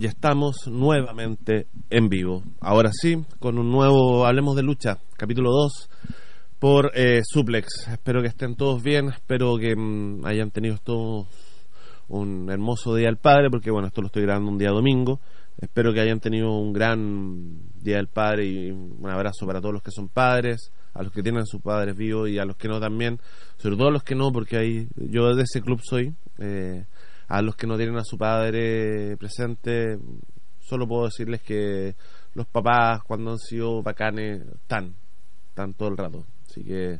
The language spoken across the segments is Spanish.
Ya estamos nuevamente en vivo. Ahora sí, con un nuevo Hablemos de Lucha, capítulo 2 por eh, Suplex. Espero que estén todos bien, espero que mm, hayan tenido todos un hermoso día del padre, porque bueno, esto lo estoy grabando un día domingo. Espero que hayan tenido un gran día del padre y un abrazo para todos los que son padres, a los que tienen a sus padres vivos y a los que no también, sobre todo a los que no, porque ahí yo de ese club soy. Eh, a los que no tienen a su padre presente, solo puedo decirles que los papás cuando han sido bacanes están, están todo el rato. Así que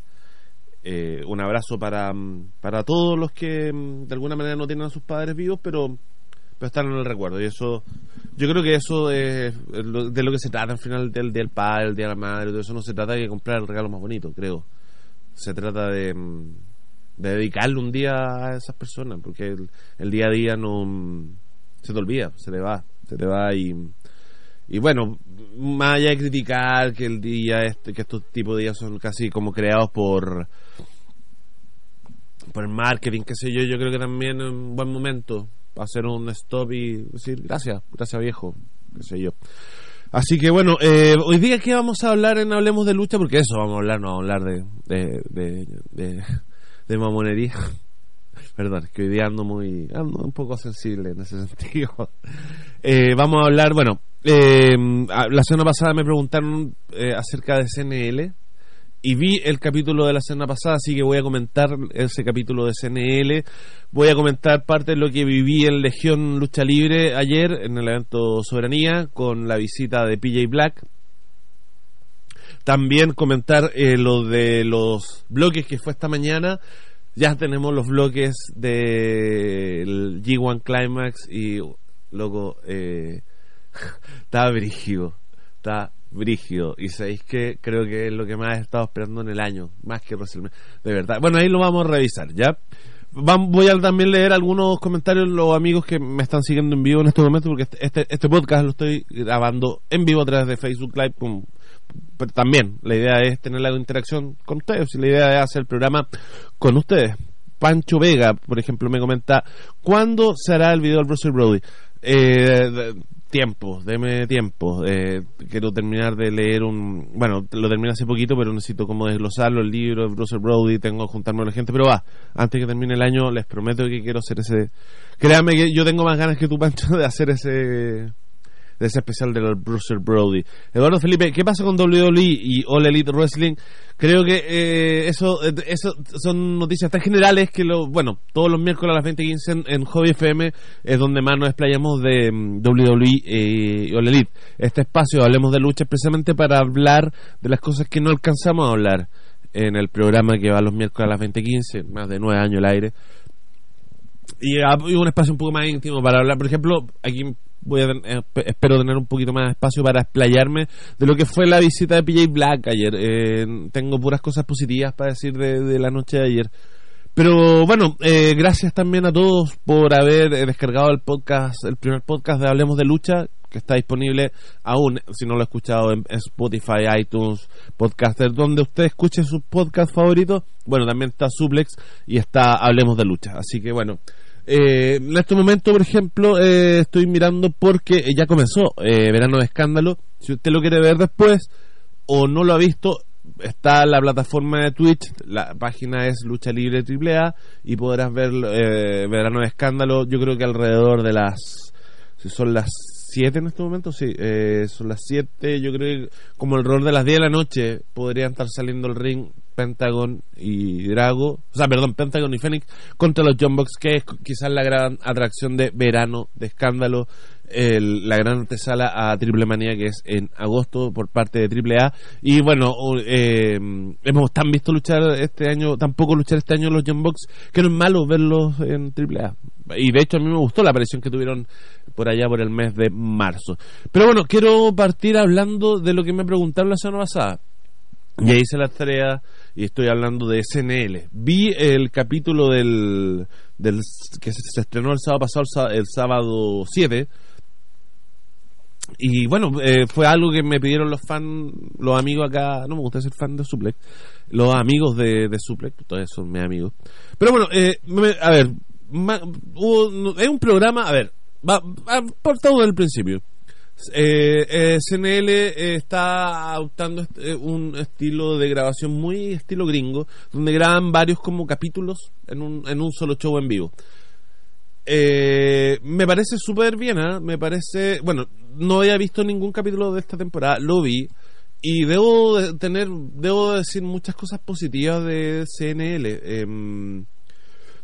eh, un abrazo para, para todos los que mm, de alguna manera no tienen a sus padres vivos, pero, pero están en el recuerdo. Y eso, yo creo que eso es de lo que se trata al final del día del padre, el día de la madre, todo eso no se trata de comprar el regalo más bonito, creo. Se trata de mm, de dedicarle un día a esas personas, porque el, día a día no se te olvida, se te va, se te va y, y bueno, más allá de criticar que el día este, que estos tipos de días son casi como creados por por el marketing, qué sé yo, yo creo que también es un buen momento hacer un stop y decir gracias, gracias viejo, qué sé yo. Así que bueno, eh, hoy día que vamos a hablar en Hablemos de Lucha, porque eso vamos a hablar, no vamos a hablar de mamonería. Perdón, que hoy día ando muy, ando un poco sensible en ese sentido. Eh, vamos a hablar, bueno, eh, la semana pasada me preguntaron eh, acerca de CNL y vi el capítulo de la semana pasada, así que voy a comentar ese capítulo de CNL. Voy a comentar parte de lo que viví en Legión Lucha Libre ayer en el evento Soberanía con la visita de PJ Black. También comentar lo de los bloques que fue esta mañana ya tenemos los bloques del G1 Climax y, loco, eh, está brígido, está brígido. Y sabéis que creo que es lo que más he estado esperando en el año, más que WrestleMania, de verdad. Bueno, ahí lo vamos a revisar, ¿ya? voy a también leer algunos comentarios los amigos que me están siguiendo en vivo en este momento porque este, este, este podcast lo estoy grabando en vivo a través de Facebook Live pero también la idea es tener la interacción con ustedes y la idea es hacer el programa con ustedes. Pancho Vega, por ejemplo, me comenta, ¿cuándo se hará el video del Bruce Brody? Eh, tiempo, deme tiempo. Eh, quiero terminar de leer un. Bueno, lo terminé hace poquito, pero necesito como desglosarlo, el libro de Bruce Brody. Tengo que juntarme con la gente, pero va, antes que termine el año, les prometo que quiero hacer ese. Créame que yo tengo más ganas que tú, Pancho, de hacer ese de ese especial de Bruce Brody. Eduardo Felipe, ¿qué pasa con WWE y All Elite Wrestling? Creo que eh, eso, eh, eso son noticias tan generales que, lo, bueno, todos los miércoles a las 20.15 en, en Hobby FM es donde más nos explayamos de mm, WWE y All Elite. Este espacio, hablemos de lucha, precisamente para hablar de las cosas que no alcanzamos a hablar en el programa que va los miércoles a las 20.15, más de nueve años al aire. Y, ah, y un espacio un poco más íntimo para hablar, por ejemplo, aquí voy a eh, espero tener un poquito más de espacio para explayarme de lo que fue la visita de PJ Black ayer. Eh, tengo puras cosas positivas para decir de, la noche de ayer. Pero bueno, eh, gracias también a todos por haber descargado el podcast, el primer podcast de Hablemos de Lucha, que está disponible aún, si no lo ha escuchado, en, Spotify, iTunes, Podcaster, donde usted escuche su podcast favorito. Bueno, también está Suplex y está Hablemos de Lucha. Así que bueno, eh, en este momento, por ejemplo, eh, estoy mirando porque ya comenzó eh, Verano de Escándalo. Si usted lo quiere ver después o no lo ha visto, está la plataforma de Twitch. La página es Lucha Libre AAA y podrás ver Verano de Escándalo. Yo creo que alrededor de las. Si son las 7 en este momento, sí, son las 7. Yo creo que como alrededor de las 10 de la noche podrían estar saliendo el ring Pentagon y Drago, o sea, perdón, Pentagon y Phoenix contra los John que es quizás la gran atracción de verano, de escándalo. El- la gran antesala a Triple Manía que es en agosto por parte de Triple A y bueno eh, hemos tan visto luchar este año tampoco luchar este año los Young Bucks que no es malo verlos en Triple A y de hecho a mí me gustó la aparición que tuvieron por allá por el mes de marzo pero bueno quiero partir hablando de lo que me preguntaron la semana pasada ya hice la tarea y estoy hablando de SNL. Vi el capítulo del, que se, estrenó el sábado pasado, el sábado 7. Y bueno, eh, fue algo que me pidieron los fans, los amigos acá, no me gusta ser fan de Suplex, los amigos de, de Suplex, todos son mis amigos. Pero bueno, eh, a ver, hubo- es un programa, a ver, va, va por todo el principio. Eh, eh, CNL eh, está adoptando un estilo de grabación muy estilo gringo, donde graban varios como capítulos en un, en un solo show en vivo. Eh, me parece súper bien, ¿ah? me parece, bueno, no había visto ningún capítulo de esta temporada, lo vi y debo de tener, debo decir muchas cosas positivas de CNL. em,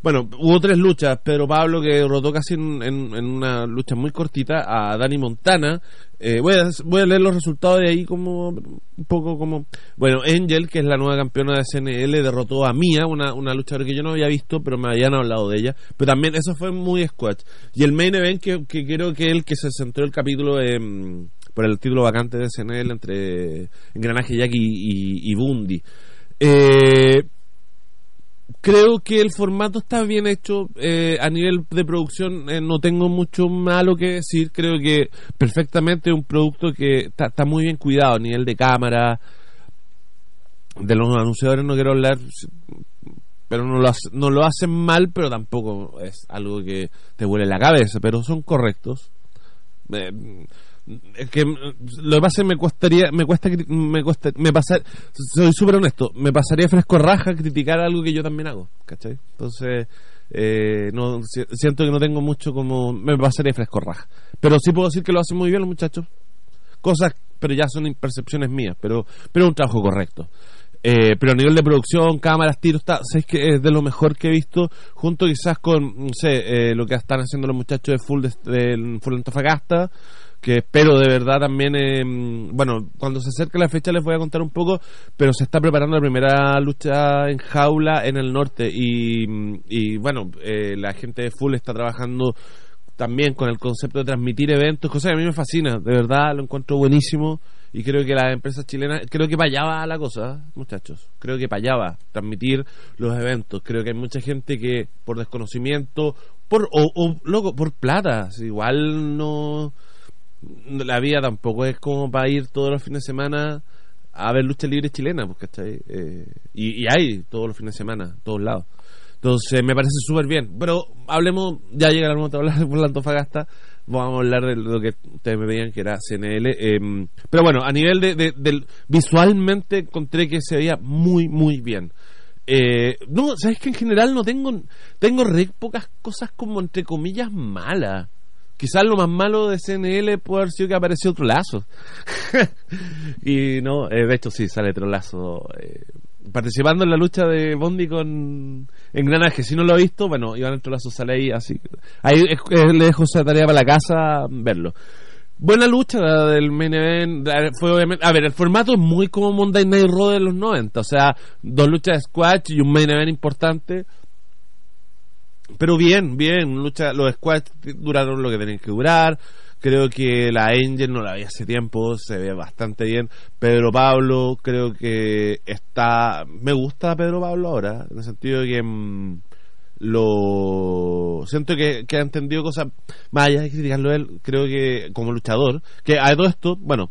bueno, hubo tres luchas. Pedro Pablo que derrotó casi en, una lucha muy cortita a Dani Montana. Eh, voy, a, voy a leer los resultados de ahí como un poco como... Bueno, Angel, que es la nueva campeona de CNL, derrotó a Mia, una, una luchadora que yo no había visto, pero me habían hablado de ella. Pero también eso fue muy squash. Y el main event, que, que creo que el que se centró el capítulo em, por el título vacante de CNL entre Engranaje Jack y, y, y Bundy. Eh, creo que el formato está bien hecho eh, a nivel de producción eh, no tengo mucho malo que decir creo que perfectamente un producto que está, muy bien cuidado a nivel de cámara de los anunciadores no quiero hablar pero no lo, hace- no lo hacen mal pero tampoco es algo que te huele la cabeza pero son correctos. Eh, que lo que pasa me costaría me cuesta me cuesta me pasar soy súper honesto me pasaría fresco raja criticar algo que yo también hago ¿cachai? entonces eh, no si- siento que no tengo mucho como me pasaría fresco raja. Pero sí puedo decir que lo hacen muy bien los muchachos. Cosas pero ya son impercepciones mías pero pero un trabajo correcto. Eh, pero a nivel de producción, cámaras, tiros, está, sabes que es de lo mejor que he visto, junto quizás con, no sé, eh, lo que están haciendo los muchachos de Full, de, de Full Antofagasta, que espero de verdad también, eh, bueno, cuando se acerque la fecha les voy a contar un poco, pero se está preparando la primera lucha en jaula en el norte y, y bueno, eh, la gente de Full está trabajando también con el concepto de transmitir eventos, cosa que a mí me fascina, de verdad lo encuentro buenísimo y creo que las empresas chilenas, creo que para allá va la cosa, muchachos, creo que para allá va, transmitir los eventos, creo que hay mucha gente que por desconocimiento, por o, o, loco, por plata, igual no la vida tampoco es como para ir todos los fines de semana a ver lucha libre chilena, pues, ¿cachai? Eh, y, hay todos los fines de semana, todos lados. Entonces me parece súper bien. Pero hablemos, ya llega el momento de hablar por la Antofagasta. Vamos a hablar de lo que ustedes me veían que era CNL. eh, pero bueno, a nivel de, de- visualmente encontré que se veía muy, muy bien. Eh, no, sabes que en general no tengo, tengo re pocas cosas como entre comillas malas. Quizás lo más malo de CNL puede haber sido que apareció otro lazo. y no, eh, de hecho sí, sale otro lazo. eh, participando en la lucha de Bondi con Engranaje. Si no lo ha visto, bueno, Iván Trolazo sale ahí, así. Ahí eh, le dejo esa tarea para la casa, verlo. Buena lucha del main event. Fue obviamente, a ver, el formato es muy como Monday Night Raw de los 90. O sea, dos luchas de squash y un main event importante. Pero bien, bien. Lucha, los squash duraron lo que tenían que durar. Creo que la Angel no la vi hace tiempo, se ve bastante bien. Pedro Pablo, creo que está. Me gusta Pedro Pablo ahora, en el sentido de que. mm, lo siento que, que ha entendido cosas más allá de criticarlo él creo que como luchador que a todo esto bueno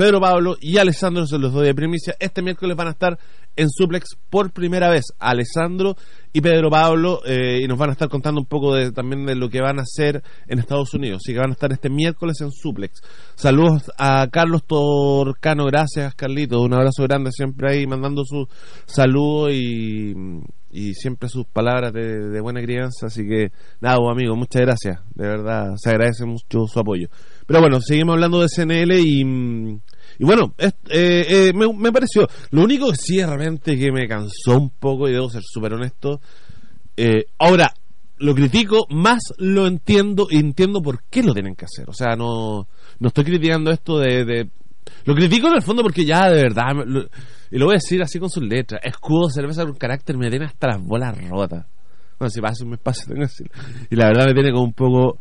Pedro Pablo y Alessandro se los doy de primicia. Este miércoles van a estar en Suplex por primera vez. Alessandro y Pedro Pablo eh, y nos van a estar contando un poco de, también de lo que van a hacer en Estados Unidos. Así que van a estar este miércoles en Suplex. Saludos a Carlos Torcano. Gracias, Carlito. Un abrazo grande siempre ahí mandando su saludo y, y siempre sus palabras de, de buena crianza. Así que nada, pues, amigo, muchas gracias. De verdad, se agradece mucho su apoyo. Pero bueno, seguimos hablando de CNL y, mm, y bueno, es- eh, eh, me, me pareció. Lo único que sí realmente que me cansó un poco, y debo ser súper honesto. eh, ahora, lo critico, más lo entiendo y entiendo por qué lo tienen que hacer. O sea, no, no estoy criticando esto de, Lo critico en el fondo porque ya, de verdad, me- lo- y lo voy a decir así con sus letras, escudo, cerveza con carácter me tiene hasta las bolas rotas. Bueno, si pasa un espacio, tengo que decirlo. Y la verdad me tiene como un poco...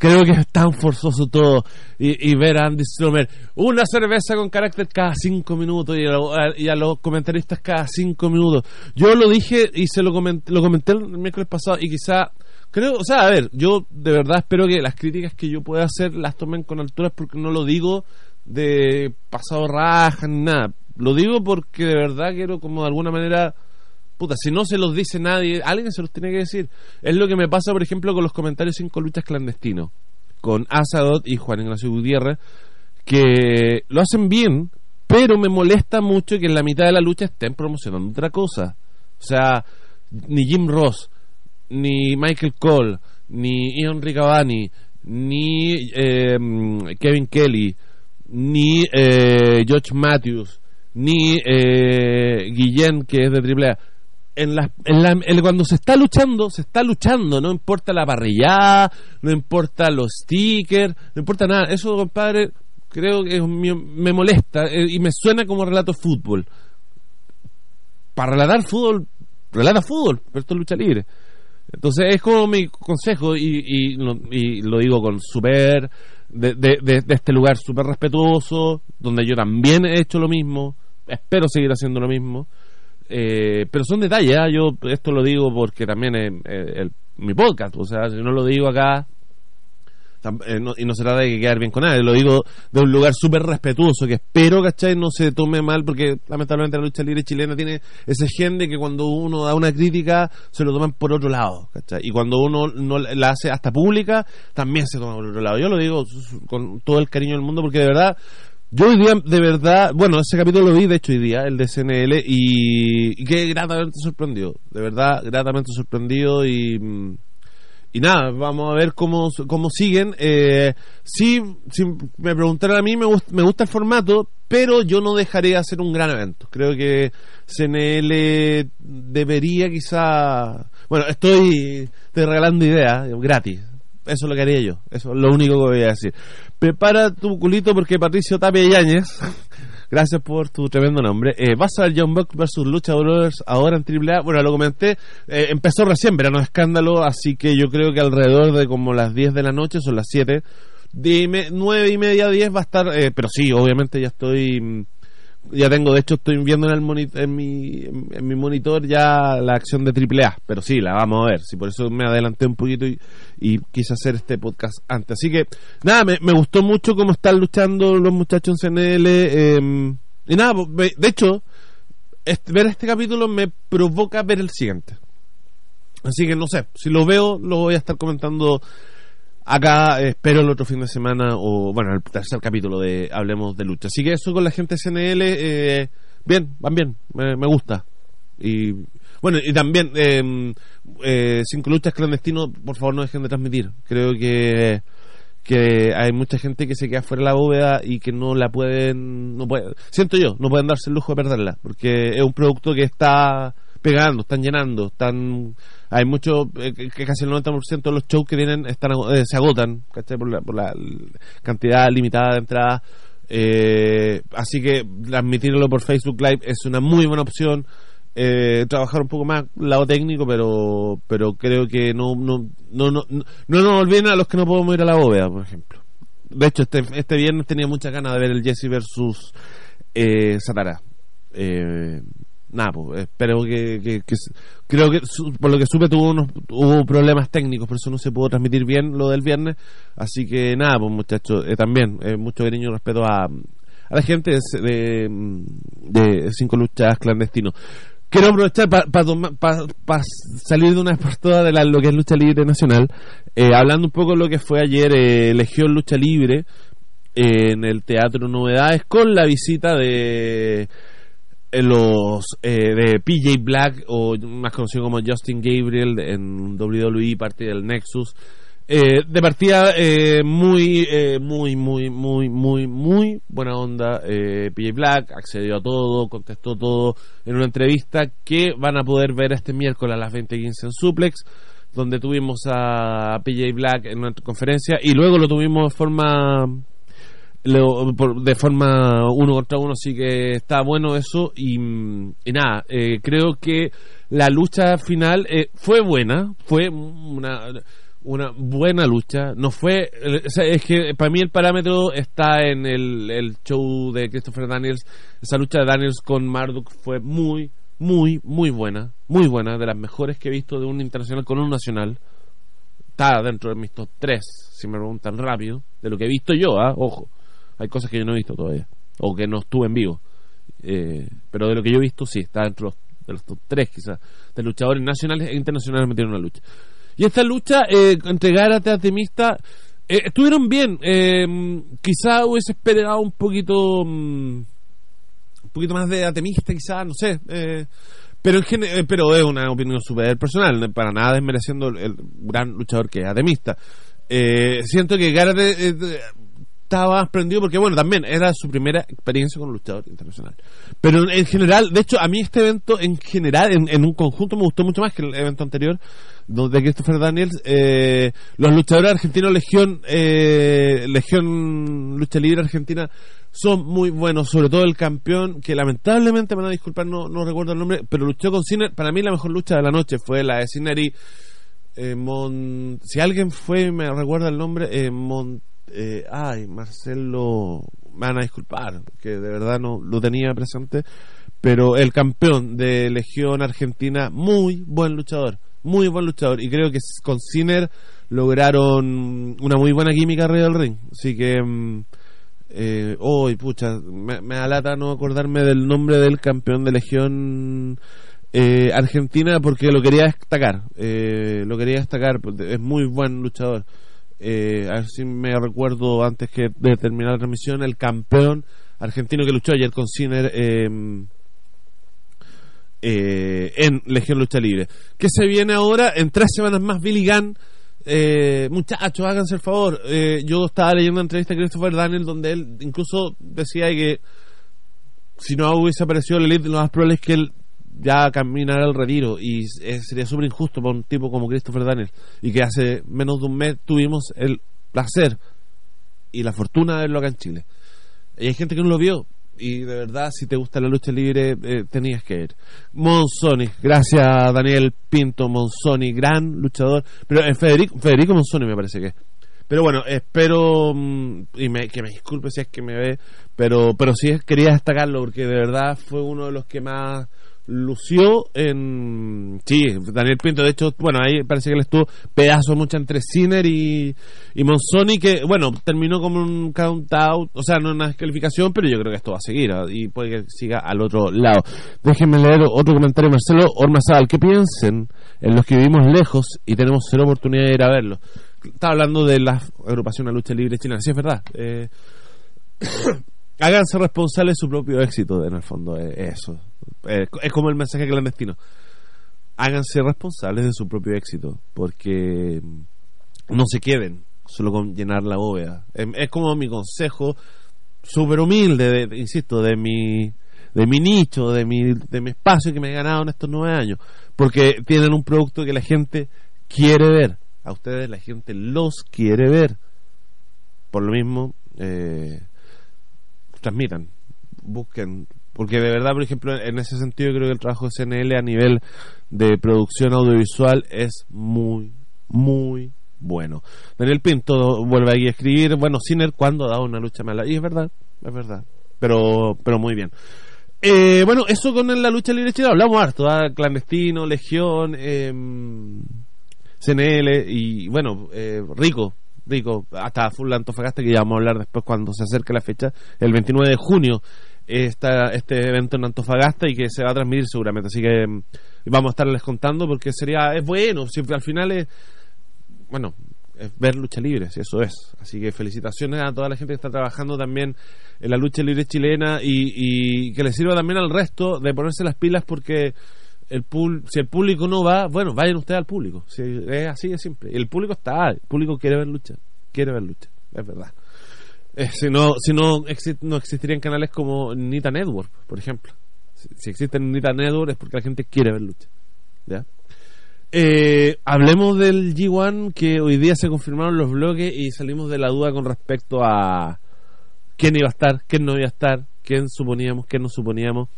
Creo que es tan forzoso todo. Y, y ver a Andy Stromer, una cerveza con carácter cada cinco minutos y a, y a los comentaristas cada cinco minutos. Yo lo dije y se lo comenté, lo comenté el miércoles pasado y quizá, creo, o sea, a ver, yo de verdad espero que las críticas que yo pueda hacer las tomen con alturas porque no lo digo de pasado raja ni nada. Lo digo porque de verdad quiero como de alguna manera Puta, si no se los dice nadie, alguien se los tiene que decir. Es lo que me pasa, por ejemplo, con los comentarios cinco luchas clandestinos. Con Asadot y Juan Ignacio Gutiérrez, que lo hacen bien, pero me molesta mucho que en la mitad de la lucha estén promocionando otra cosa. O sea, ni Jim Ross, ni Michael Cole, ni Ian Riccabani, ni eh, Kevin Kelly, ni eh, George Matthews, ni eh, Guillén, que es de AAA. En la, en la- cuando se está luchando, se está luchando, no importa la parrillada, no importa los stickers, no importa nada. Eso, compadre, creo que me molesta eh, y me suena como relato fútbol. Para relatar fútbol, relata fútbol, pero esto es lucha libre. Entonces es como mi consejo y, y, lo, y lo digo con súper, de- de este lugar súper respetuoso, donde yo también he hecho lo mismo, espero seguir haciendo lo mismo, eh, pero son detalles, ¿ah? yo esto lo digo porque también es eh, el- mi podcast, o sea, si no lo digo acá, eh, no- y no se trata de que quedar bien con nadie, lo digo de un lugar súper respetuoso, que espero, ¿cachai? No se tome mal, porque lamentablemente la lucha libre chilena tiene ese gen de que cuando uno da una crítica, se lo toman por otro lado. Y cuando uno no la hace hasta pública, también se toma por otro lado. Yo lo digo con todo el cariño del mundo, porque de verdad, yo hoy día, de verdad, bueno, ese capítulo lo vi, de hecho, hoy día, el de CNL, y, y qué gratamente sorprendido, de verdad, gratamente sorprendido y... y nada, vamos a ver cómo, cómo siguen. Eh, sí, si me preguntaran a mí, me, gust- me gusta el formato, pero yo no dejaré de hacer un gran evento. Creo que CNL debería quizá... Bueno, estoy, estoy regalando ideas, gratis. Eso es lo que haría yo. Eso es lo único que voy a decir. Prepara tu culito porque Patricio Tapia Yáñez, gracias por tu tremendo nombre. Eh, vas a ver John Buck versus Lucha Brothers ahora en AAA. Bueno, lo comenté. eh, empezó recién, verano de escándalo. Así que yo creo que alrededor de como las 10 de la noche, son las 7. De me- 9 y media, 10 va a estar. eh, pero sí, obviamente ya estoy. Ya tengo, de hecho, estoy viendo en, el moni- en, mi, en, mi monitor ya la acción de AAA. Pero sí, la vamos a ver. Sí, por eso me adelanté un poquito y, quise hacer este podcast antes. Así que, nada, me, gustó mucho cómo están luchando los muchachos en CNL. eh, y nada, pues, de hecho, ver este capítulo me provoca ver el siguiente. Así que no sé, si lo veo, lo voy a estar comentando acá. eh, espero el otro fin de semana, o bueno, el tercer capítulo de Hablemos de Lucha. Así que eso con la gente CNL, eh, bien, van bien, me, gusta. Y bueno, y también, eh, eh, Cinco Luchas Clandestinos, por favor no dejen de transmitir. Creo que que hay mucha gente que se queda fuera de la bóveda y que no la pueden, no puede, siento yo, no pueden darse el lujo de perderla, porque es un producto que está pegando, están llenando, están, hay mucho, eh, que casi el 90% de los shows que vienen están, eh, se agotan, ¿cachai? Por la, por la cantidad limitada de entradas, eh, así que transmitirlo por Facebook Live es una muy buena opción. Eh, trabajar un poco más lado técnico, pero pero creo que no no no no, no, no nos olviden a los que no podemos ir a la bóveda, por ejemplo. De hecho, este, este viernes tenía muchas ganas de ver el Jesse versus eh, Satara. Eh, nada, pues, espero que, que- que creo que por lo que supe tuvo unos hubo problemas técnicos, por eso no se pudo transmitir bien lo del viernes. Así que nada, pues muchachos, eh, también eh, mucho cariño y respeto a, a la gente de, de, Cinco Luchas Clandestinos. Quiero aprovechar para salir de una vez de la, lo que es lucha libre nacional, eh, hablando un poco de lo que fue ayer Legión Lucha Libre en el Teatro Novedades con la visita de los eh, de PJ Black o más conocido como Justin Gabriel en WWE parte del Nexus. Eh, de partida eh, muy eh, muy muy muy muy muy buena onda eh, PJ Black accedió a todo contestó todo en una entrevista que van a poder ver este miércoles a las 20.15 en Suplex donde tuvimos a PJ Black en una conferencia y luego lo tuvimos de forma de forma uno contra uno, así que está bueno eso. Y, nada, eh, creo que la lucha final eh, fue buena, fue una, una buena lucha. No fue, eh, es que para mí el parámetro está en el, el show de Christopher Daniels. Esa lucha de Daniels con Marduk fue muy, muy, muy buena, muy buena, de las mejores que he visto de un internacional con un nacional. Está dentro de mis top 3, si me preguntan rápido, de lo que he visto yo, ¿ah? ojo. Hay cosas que yo no he visto todavía, o que no estuve en vivo. Eh, pero de lo que yo he visto, sí, está dentro de los, top 3 quizás, de luchadores nacionales e internacionales metieron una lucha. Y esta lucha, eh, entre Gárate Atemista, eh, estuvieron bien. Eh, quizá hubiese esperado un poquito. mm, un poquito más de Atemista, quizá, no sé. eh, pero en eh, pero es una opinión súper personal, para nada desmereciendo el, gran luchador que es Atemista. Siento que Gárate estaba prendido porque, bueno, también era su primera experiencia con un luchador internacional. Pero en general, de hecho, a mí este evento en general, en, en un conjunto, me gustó mucho más que el evento anterior, donde Christopher Daniels, eh, los luchadores argentinos Legión, eh, Legión Lucha Libre Argentina, son muy buenos, sobre todo el campeón, que lamentablemente, me van a disculpar, no, no recuerdo el nombre, pero luchó con Ciner, para mí la mejor lucha de la noche fue la de Cinery, eh, Mon- si alguien fue, me recuerda el nombre, eh, eh, ay, Marcelo, me van a disculpar, que de verdad no lo tenía presente, pero el campeón de Legión Argentina, muy buen luchador, muy buen luchador, y creo que con Ciner lograron una muy buena química arriba del ring, así que... mm, eh, hoy, pucha, me, me da lata no acordarme del nombre del campeón de Legión eh, Argentina porque lo quería destacar. Eh, lo quería destacar, es muy buen luchador. Eh, a ver si me recuerdo antes que de terminar la transmisión, el campeón argentino que luchó ayer con Ciner eh, eh, en Legión Lucha Libre. ¿Qué se viene ahora? En tres semanas más, Billy Gunn. Eh, muchachos, háganse el favor. Eh, yo estaba leyendo una entrevista de Christopher Daniel donde él incluso decía que si no hubiese aparecido el Elite, lo más probable es que él ya caminara al retiro y sería súper injusto para un tipo como Christopher Daniel y que hace menos de un mes tuvimos el placer y la fortuna de verlo acá en Chile. Y hay gente que no lo vio y de verdad si te gusta la lucha libre eh, tenías que ir. Monsoni, gracias Daniel Pinto Monsoni, gran luchador, pero eh, Federico, Federico Monsoni me parece que es. Pero bueno, espero mm, y me- que me disculpe si es que me ve, pero pero sí quería destacarlo porque de verdad fue uno de los que más lució en sí Daniel Pinto de hecho bueno ahí parece que él estuvo pedazo mucho entre Sinner y, y Monsoni que bueno terminó como un count out o sea no una descalificación pero yo creo que esto va a seguir ¿ah? y puede que siga al otro lado. Déjenme leer otro comentario Marcelo Ormazal ¿qué piensen en los que vivimos lejos y tenemos cero oportunidad de ir a verlo estaba hablando de la agrupación a lucha libre chilena. Sí es verdad eh, háganse responsables de su propio éxito en el fondo es eso Eh, es como el mensaje clandestino. Háganse responsables de su propio éxito porque mm, no se queden solo con llenar la bóveda. Es, como mi consejo súper humilde de- de- insisto de mi de mi nicho de mi de mi espacio que me he ganado en estos nueve años. Porque tienen un producto que la gente quiere ver. A ustedes la gente los quiere ver. Por lo mismo eh, transmitan, busquen, porque de verdad, por ejemplo, en ese sentido creo que el trabajo de CNL a nivel de producción audiovisual es muy, muy bueno. Daniel Pinto vuelve aquí a escribir, bueno, Sinner cuando ha dado una lucha mala, y es verdad, es verdad, pero, pero muy bien. Eh, bueno, eso con la lucha libre chilena, hablamos harto, ¿ah? clandestino, legión, em, CNL y bueno, eh, Rico, Rico, hasta Full Antofagasta que ya vamos a hablar después cuando se acerque la fecha, el 29 de junio está este evento en Antofagasta y que se va a transmitir seguramente, así que mm, vamos a estarles contando porque sería, es bueno, si al final es, bueno, es ver lucha libre, si eso es, así que felicitaciones a toda la gente que está trabajando también en la lucha libre chilena y, y que les sirva también al resto de ponerse las pilas porque el pul si el público no va, bueno, vayan ustedes al público. Si es así de simple. El público está, el público quiere ver lucha, quiere ver lucha, es verdad. Eh, si no, si no, no existirían canales como Nita Network, por ejemplo. Si, si existen Nita Network es porque la gente quiere ver lucha. ¿Ya? Eh, hablemos del G1 que hoy día se confirmaron los bloques y salimos de la duda con respecto a quién iba a estar, quién no iba a estar, quién suponíamos, quién no suponíamos.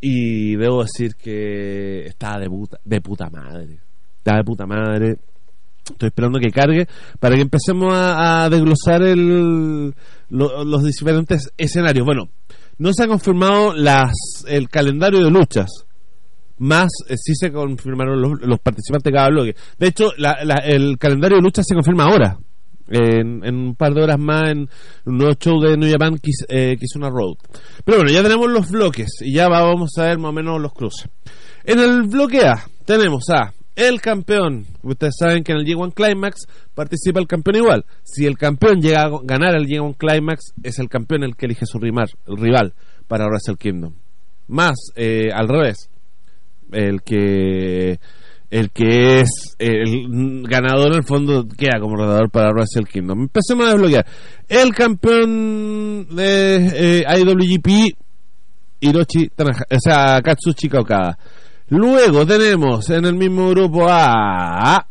Y debo decir que estaba de puta, de puta madre. Estaba de puta madre. Estoy esperando que cargue para que empecemos a, desglosar los diferentes escenarios. Bueno, no se ha confirmado el calendario de luchas. Más eh, sí se confirmaron los, participantes de cada bloque. De hecho, el calendario de luchas se confirma ahora. En, un par de horas más en un nuevo show de New Japan Kiss, eh, Kizuna Road. Pero bueno, ya tenemos los bloques y ya va- vamos a ver más o menos los cruces. En el bloque A tenemos a el campeón. Ustedes saben que en el G1 Climax participa el campeón igual. Si el campeón llega a ganar el G1 Climax, es el campeón el que elige su rival, el rival para Wrestle Kingdom. Más eh, al revés, el que el que es el ganador en el fondo queda como ganador para Wrestle Kingdom. Empecemos a desbloquear. El campeón de eh, IWGP Hiroshi o sea, Katsuchika Okada. Luego tenemos en el mismo grupo a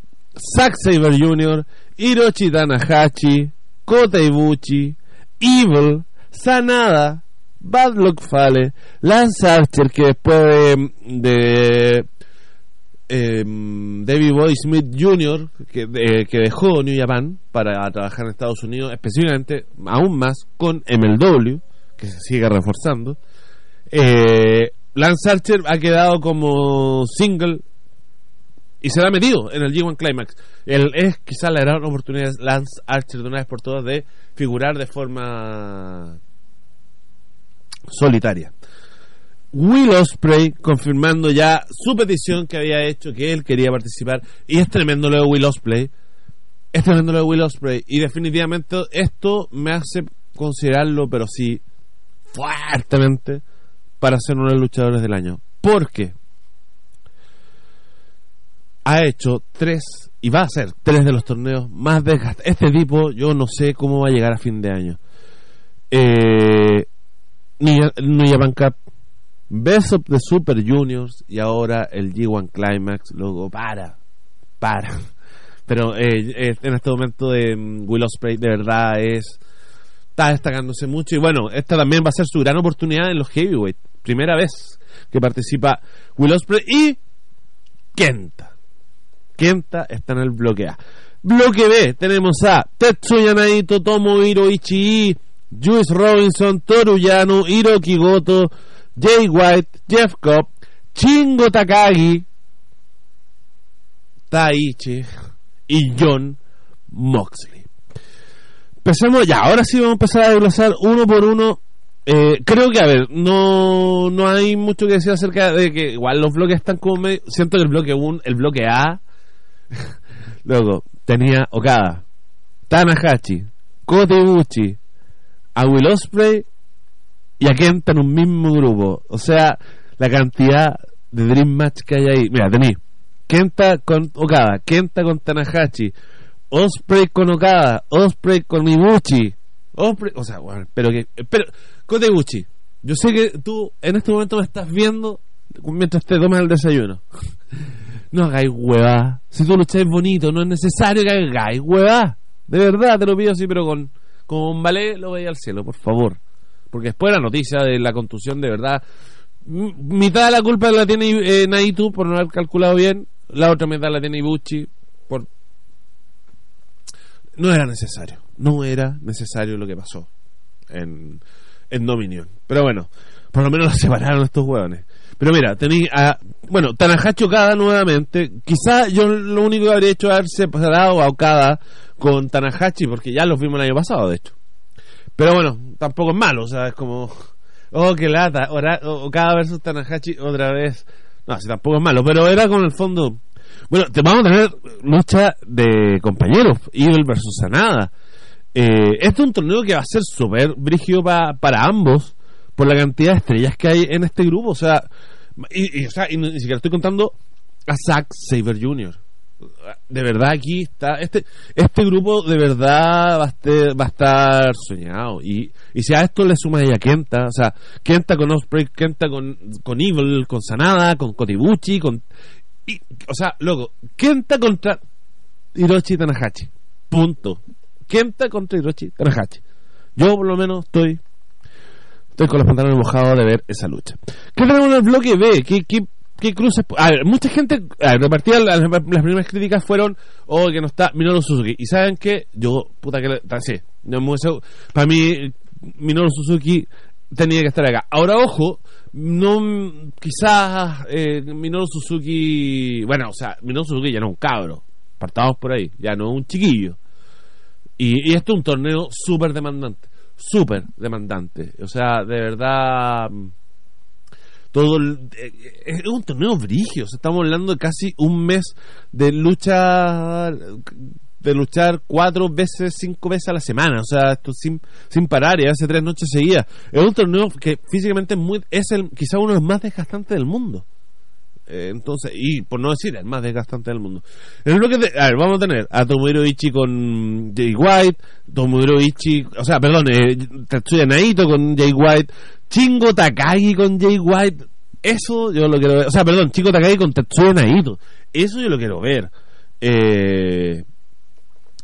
Zack Saber Jr., Hiroshi Tanahashi, Kota Ibushi, Evil, Sanada, Bad Luck Fale, Lance Archer, que después de, em, David Boy Smith Jr., que, que dejó New Japan para trabajar en Estados Unidos, específicamente, aún más, con MLW, que se sigue reforzando. Eh, Lance Archer ha quedado como single y se ha metido en el G1 Climax. El, es quizás la gran oportunidad de Lance Archer de una vez por todas de figurar de forma solitaria. Will Osprey confirmando ya su petición que había hecho que él quería participar y es tremendo lo de Will Osprey es tremendo lo de Will Osprey y definitivamente esto me hace considerarlo pero sí fuertemente para ser uno de los luchadores del año porque ha hecho tres y va a ser tres de los torneos más desgastantes este tipo yo no sé cómo va a llegar a fin de año eh, New Japan Cup Best of the Super Juniors y ahora el G1 Climax. Luego, para, para. Pero eh, eh, en este momento de mm, Will Ospreay de verdad es está destacándose mucho y bueno, esta también va a ser su gran oportunidad en los heavyweight. Primera vez que participa Will Ospreay y Kenta. Kenta está en el bloque A. Bloque B tenemos a Tetsuya Naito, Tomohiro Ichii, Juice Robinson, Toru Yano, Hiroki Goto, Jay White, Jeff Cobb, Chingo Takagi, Taichi y John Moxley. Empecemos ya, ahora sí vamos a empezar a desglosar uno por uno. Eh, creo que, a ver, no, no hay mucho que decir acerca de que igual los bloques están como medio... Siento que el bloque 1, el bloque A, luego tenía Okada, Tanahashi, Kota Ibushi, a Will Ospreay y a Kenta en un mismo grupo. O sea, la cantidad de Dream Match que hay ahí. Mira, tení Kenta con Okada, Kenta con Tanahashi, Osprey con Okada, Osprey con Ibushi. Osprey, o sea, bueno, pero que. Pero, Kota Ibushi, yo sé que tú en este momento me estás viendo mientras te tomas el desayuno. No hagáis huevá. Si tú lucháis bonito, no es necesario que hagáis huevá. De verdad, te lo pido así, pero con, con ballet lo veis al cielo, por favor. Porque después la noticia de la contusión, de verdad, mitad de la culpa la tiene eh, Naitu por no haber calculado bien, la otra mitad la tiene Ibuchi por... No era necesario, no era necesario lo que pasó en, en Dominion. Pero bueno, por lo menos la separaron estos hueones. Pero mira, tenéis a. Bueno, Tanahashi Okada nuevamente. Quizá yo lo único que habría hecho es haber separado a Okada con Tanahashi, porque ya los vimos el año pasado, de hecho. Pero bueno, tampoco es malo, o sea, es como. Oh, qué lata. Ora- Okada versus Tanahashi otra vez. No, sí, tampoco es malo, pero era con el fondo. Bueno, te vamos a tener lucha de compañeros, Evil versus Sanada. Eh, este es un torneo que va a ser súper brígido pa- para ambos por la cantidad de estrellas que hay en este grupo. O sea, y, o sea, ni siquiera estoy contando a Zack Saber Jr. De verdad aquí está este este grupo de verdad va a estar, va a estar soñado y, y si a esto le sumas a Kenta o sea Kenta con Osprey Kenta con, con Evil con Sanada con Kotibuchi con Y, o sea, loco, Kenta contra Hiroshi Tanahashi. Punto. Kenta contra Hiroshi Tanahashi. Yo por lo menos estoy estoy con los pantalones mojados de ver esa lucha. ¿Qué tenemos en el bloque B? ¿Qué, qué, qué cruces? A ver, mucha gente, a ver, repartida las, primeras críticas fueron, oh, que no está Minoru Suzuki. Y saben que yo, puta que, sí, no me para mí, Minoru Suzuki tenía que estar acá. Ahora, ojo, no, quizás eh, Minoru Suzuki, bueno, o sea, Minoru Suzuki ya no es un cabro, partamos por ahí, ya no es un chiquillo. Y, y esto es un torneo súper demandante, súper demandante. O sea, de verdad, mm, todo el- eh, eh, es un torneo brigio. Estamos hablando de casi un mes de lucha, de luchar cuatro veces, cinco veces a la semana. O sea, esto sin, sin parar y hace tres noches seguidas. Es un torneo que físicamente es muy, es el, quizá uno de los más desgastantes del mundo. Eh, entonces, y por no decir el más desgastante del mundo. El bloque a ver, vamos a tener a Tomohiro Ichi con Jay White, Tomohiro Ichi, o sea, perdón, eh, Tatsuya Naito con Jay White, Chingo Takagi con Jay White. Eso yo lo quiero ver. O sea, perdón, Chingo Takagi con Tatsuya Naito. Eso yo lo quiero ver. Eh,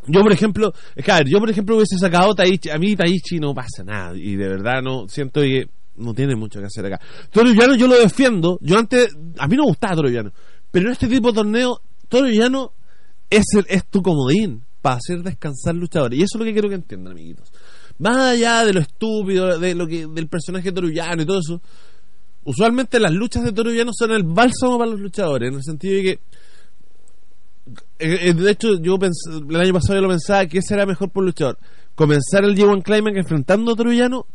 yo, por ejemplo, es que, a ver, yo, por ejemplo, hubiese sacado Taichi. A mí Taichi no pasa nada. Y de verdad no siento que no tiene mucho que hacer acá. Toro Llano yo lo defiendo. Yo antes, a mí no gustaba Toro. Pero en este tipo de torneo, Toro es, es tu comodín para hacer descansar luchadores. Y eso es lo que quiero que entiendan, amiguitos. Más allá de lo estúpido, de lo que, del personaje de Toro Llano y todo eso, usualmente las luchas de Toro Llano son el bálsamo para los luchadores. En el sentido de que eh, eh, de hecho, yo pens- el año pasado yo lo pensaba que será mejor por luchador. Comenzar el G1 Climax enfrentando a Trujano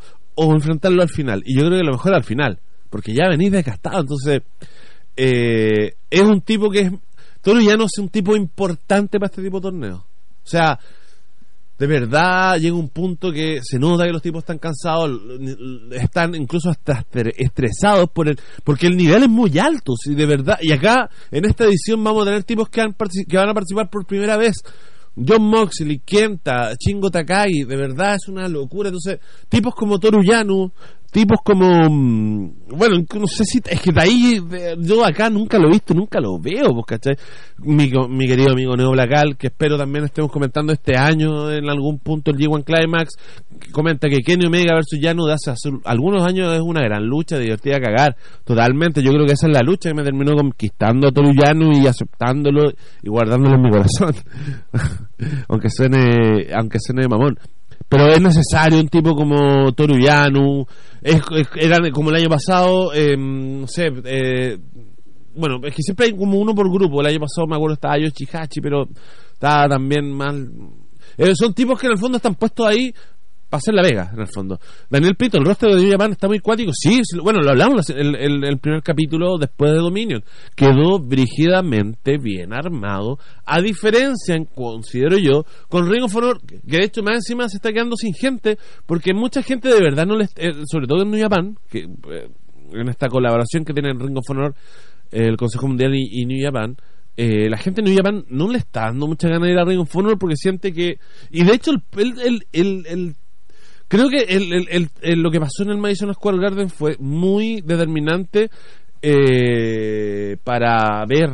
o enfrentarlo al final. Y yo creo que lo mejor al final, porque ya venís desgastado. Entonces, eh, es un tipo que es. Trujano es un tipo importante para este tipo de torneos. O sea, de verdad llega un punto que se nota que los tipos están cansados, están incluso hasta estre- estresados por el, porque el nivel es muy alto, sí, de verdad. Y acá, en esta edición, vamos a tener tipos que, han que van a participar por primera vez. John Moxley, Kenta, Chingo Takagi, de verdad es una locura. Entonces, tipos como Toru Yano, tipos como. mm, Bueno, no sé si. Es que de ahí. yo acá nunca lo he visto, nunca lo veo, pues, ¿cachai? Mi, mi querido amigo Neo Blacal, que espero también estemos comentando este año en algún punto el G1 Climax, comenta que Kenny Omega versus Yano de hace algunos años es una gran lucha, divertida a cagar. Totalmente, yo creo que esa es la lucha que me terminó conquistando a Toru Yano y aceptándolo y guardándolo en mi corazón. aunque suene, aunque suene mamón pero es necesario un tipo como Toru Yano es, es- era como el año pasado eh, no sé eh, bueno es que siempre hay como uno por grupo. El año pasado me acuerdo estaba Yoshihachi pero estaba también mal. Eh, son tipos que en el fondo están puestos ahí para hacer la vega, en el fondo. Daniel Pito, el rostro de Japan está muy cuático. Sí, bueno, lo hablamos el, el, primer capítulo después de Dominion. Quedó brígidamente bien armado. A diferencia, en- considero yo, con Ring of Honor, que de hecho más encima se está quedando sin gente, porque mucha gente de verdad no les. eh, sobre todo en New Japan, que eh, en esta colaboración que tienen Ring of Honor, el Consejo Mundial y, y New Japan. eh, la gente de New Japan no le está dando mucha ganas de ir a Ring of Honor porque siente que. Y de hecho, el- creo que el, el- el- lo que pasó en el Madison Square Garden fue muy determinante eh, para ver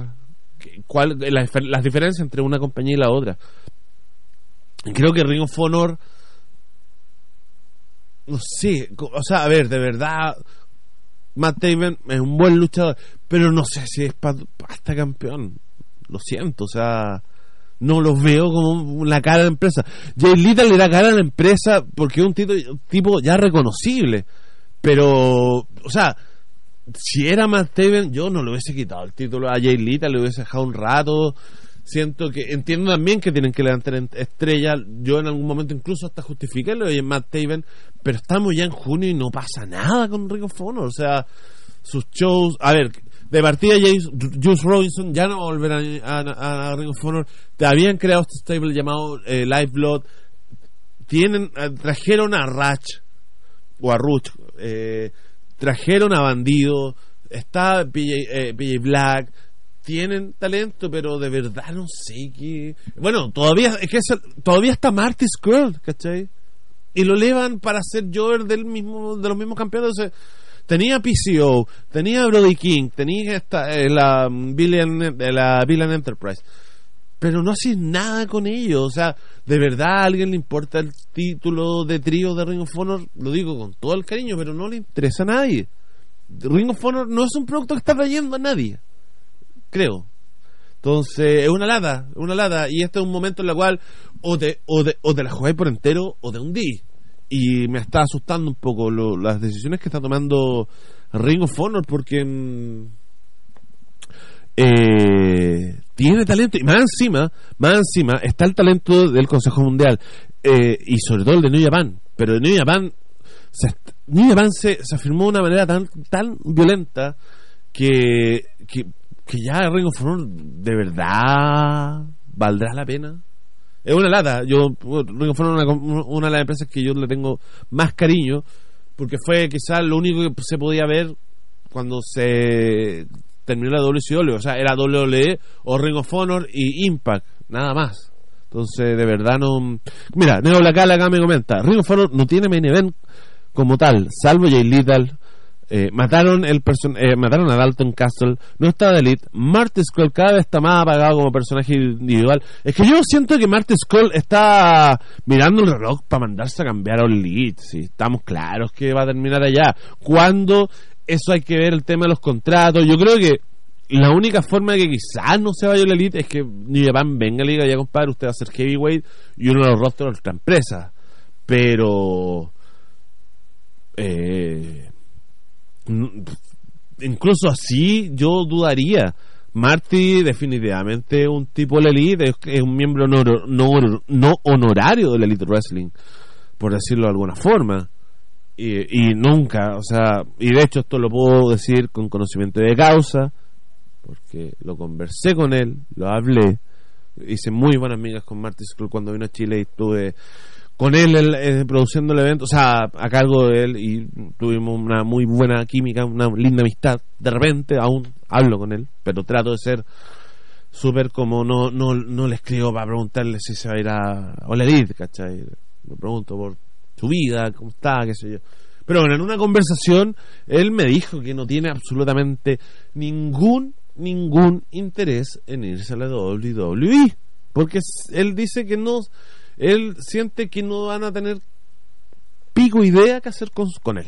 cuál las diferencias entre una compañía y la otra. Creo que Ring of Honor. No sé, o sea, a ver, de verdad. Matt Taven es un buen luchador, pero no sé si es para hasta campeón. Lo siento, o sea, no los veo como la cara de la empresa. Jay Little le da cara a la empresa porque es un tipo, tipo ya reconocible, pero, o sea, si era Matt Taven, yo no le hubiese quitado el título a Jay Little, le hubiese dejado un rato. Siento que entiendo también que tienen que levantar en- estrellas. Yo en algún momento incluso hasta justifiqué lo de Matt Taven, pero estamos ya en junio y no pasa nada con Ring of Honor. O sea, sus shows. A ver, de partida, James, Juice Robinson ya no va a a, a- Ring of Honor. Te habían creado este stable llamado eh, Live Blood. Tienen, eh, trajeron a Ratch o a Ruch. eh, trajeron a Bandido. Está PJ, eh, PJ Black. Tienen talento, pero de verdad no sé qué. Bueno, todavía es que todavía está Marty Skrull, ¿cachai? y lo elevan para ser Jover del mismo de los mismos campeones. Tenía PCO, tenía Brody King, tenía esta, eh, la, Billion, eh, la Billion Enterprise. Pero no haces nada con ellos. O sea, ¿de verdad a alguien le importa el título de trío de Ring of Honor? Lo digo con todo el cariño, pero no le interesa a nadie. Ring of Honor no es un producto que está trayendo a nadie. Creo. Entonces, es una lata, una lata. Y este es un momento en el cual o te, o te, o te la jugáis por entero o te hundí. Y me está asustando un poco lo- las decisiones que está tomando Ring of Honor porque mm, eh, tiene talento. Y más encima, más encima está el talento del Consejo Mundial. eh, y sobre todo el de New Japan. Pero de New Japan se, New se, se afirmó de una manera tan, tan violenta que, que, que ya Ring of Honor de verdad valdrá la pena. Es una lata. Yo, Ring es una, una de las empresas que yo le tengo más cariño porque fue quizás lo único que se podía ver cuando se terminó la WCW. O sea, era WWE o Ring of Honor y Impact, nada más. Entonces, de verdad no. Mira, Neo Blacal acá me comenta: Ring of Honor no tiene main event como tal, salvo Jay Lethal. Eh, mataron el person eh, mataron a Dalton Castle, no está de Elite. Marty Skull cada vez está más apagado como personaje individual. Es que yo siento que Marty Skull está mirando el reloj para mandarse a cambiar a Elite. Si estamos claros que va a terminar allá. Cuando eso hay que ver el tema de los contratos. Yo creo que la única forma de que quizás no se vaya a la Elite es que New Japan venga a liga ya compadre, usted va a ser heavyweight y uno de los rostros de otra empresa. Pero eh, incluso así yo dudaría. Marty definitivamente un tipo de la elite, es, un miembro no, no, no honorario de la elite wrestling, por decirlo de alguna forma. Y, y nunca, o sea, y de hecho esto lo puedo decir con conocimiento de causa, porque lo conversé con él, lo hablé, hice muy buenas amigas con Marty Skull cuando vino a Chile y estuve con él eh, produciendo el evento, o sea, a cargo de él y tuvimos una muy buena química, una linda amistad. De repente aún hablo con él, pero trato de ser súper como no, no, no le escribo para preguntarle si se va a ir a Olerid, ¿cachai? Me pregunto por su vida, cómo está, qué sé yo. Pero bueno, en una conversación él me dijo que no tiene absolutamente ningún ningún interés en irse a la WWE, porque él dice que no él siente que no van a tener pico idea qué hacer con, con él.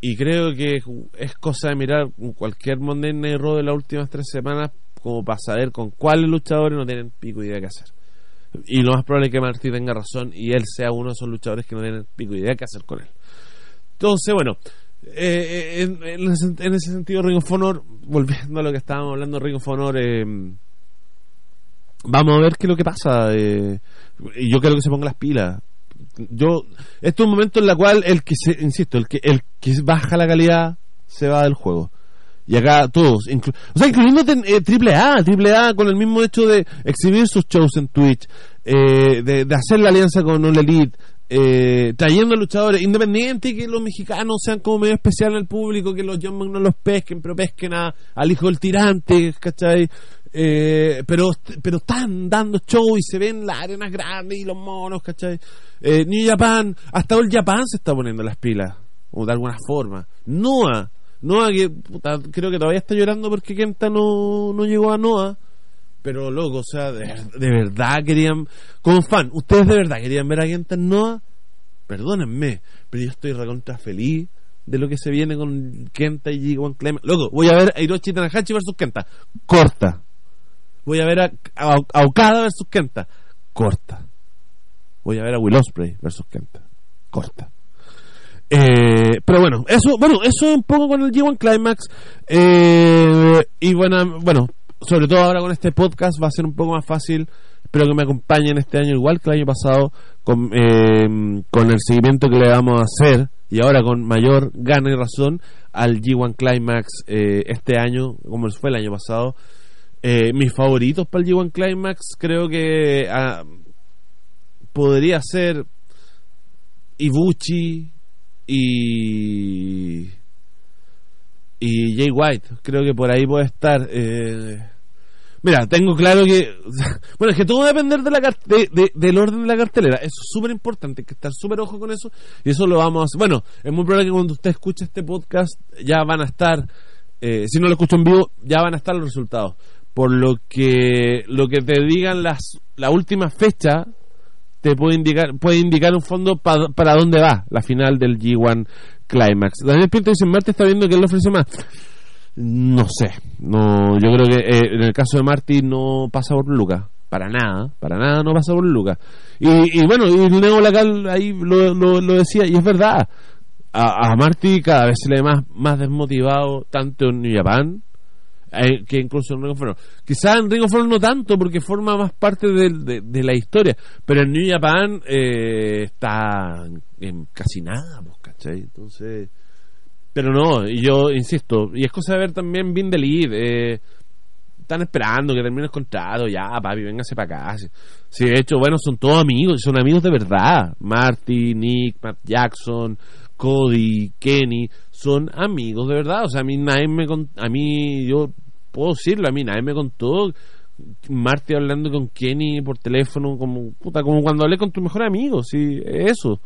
Y creo que es cosa de mirar cualquier Monday Night Raw de las últimas tres semanas como para saber con cuáles luchadores no tienen pico idea qué hacer. Y lo más probable es que Marty tenga razón y él sea uno de esos luchadores que no tienen pico idea qué hacer con él. Entonces, bueno, eh, en, en en ese sentido, Ring of Honor, volviendo a lo que estábamos hablando, Ring of Honor, eh, vamos a ver qué es lo que pasa. eh, y yo quiero que se ponga las pilas. Yo, este es un momento en el cual el que se, insisto, el que, el que baja la calidad se va del juego. Y acá todos, o sea, incluyendo eh, Triple A, Triple A con el mismo hecho de exhibir sus shows en Twitch, eh, de, de hacer la alianza con All Elite, eh, trayendo luchadores independientes que los mexicanos sean como medio especial al público, que los John no los pesquen, pero pesquen a- al hijo del tirante, ¿cachai? Eh, pero, pero están dando show y se ven las arenas grandes y los monos, ¿cachai? Eh, New Japan, hasta el Japan se está poniendo las pilas, o de alguna forma. Noah, Noah que puta, creo que todavía está llorando porque Kenta no, no llegó a Noah. Pero loco, o sea, de, verdad querían, como fan, ustedes de verdad querían ver a Kenta en Noah, perdónenme, pero yo estoy recontra feliz de lo que se viene con Kenta y G1 Climax. Loco, voy a ver a Hiroshi Tanahashi versus Kenta, corta. Voy a ver a, a, a Okada versus Kenta, corta. Voy a ver a Will Ospreay versus Kenta, corta. Eh, pero bueno, eso, bueno, eso es un poco con el G1 Climax. Eh, y bueno, bueno, sobre todo ahora con este podcast va a ser un poco más fácil. Espero que me acompañen este año igual que el año pasado con, eh, con el seguimiento que le vamos a hacer y ahora con mayor gana y razón al G1 Climax eh, este año, como fue el año pasado. Eh, mis favoritos para el G1 Climax creo que ah, podría ser Ibuchi y y Jay White creo que por ahí puede estar eh, Mira, tengo claro que. Bueno, es que todo va a depender de la del orden de la cartelera. Eso es súper importante, que estar súper ojo con eso. Y eso lo vamos a. Bueno, es muy probable que cuando usted escuche este podcast ya van a estar. eh, si no lo escucho en vivo, ya van a estar los resultados. Por lo que lo que te digan las la última fecha te puede indicar puede indicar un fondo pa- para dónde va la final del G1 Climax. Daniel Pinto dice, Marte está viendo que él ofrece más. No sé, no, yo creo que eh, en el caso de Marty no pasa por Lucas, para nada, para nada no pasa por Lucas. Y, y bueno, y Neo Lacal ahí lo, lo, lo decía, y es verdad, a, a Marty cada vez se le ve más, más desmotivado, tanto en New Japan eh, que incluso en Ring of Honor. Quizás en Ring of Honor no tanto, porque forma más parte de, de la historia, pero en New Japan eh, está en, casi nada, pues, ¿cachai? Entonces... Pero no, y yo insisto, y es cosa de ver también Bin. Eh, están esperando que termine el contrato, ya, papi, véngase para acá. Si de hecho, bueno, son todos amigos, son amigos de verdad. Marty, Nick, Matt Jackson, Cody, Kenny, son amigos de verdad. O sea, a mí nadie me con- a mí, yo puedo decirlo, a mí nadie me contó. Marty hablando con Kenny por teléfono, como, puta, como cuando hablé con tu mejor amigo, sí, eso.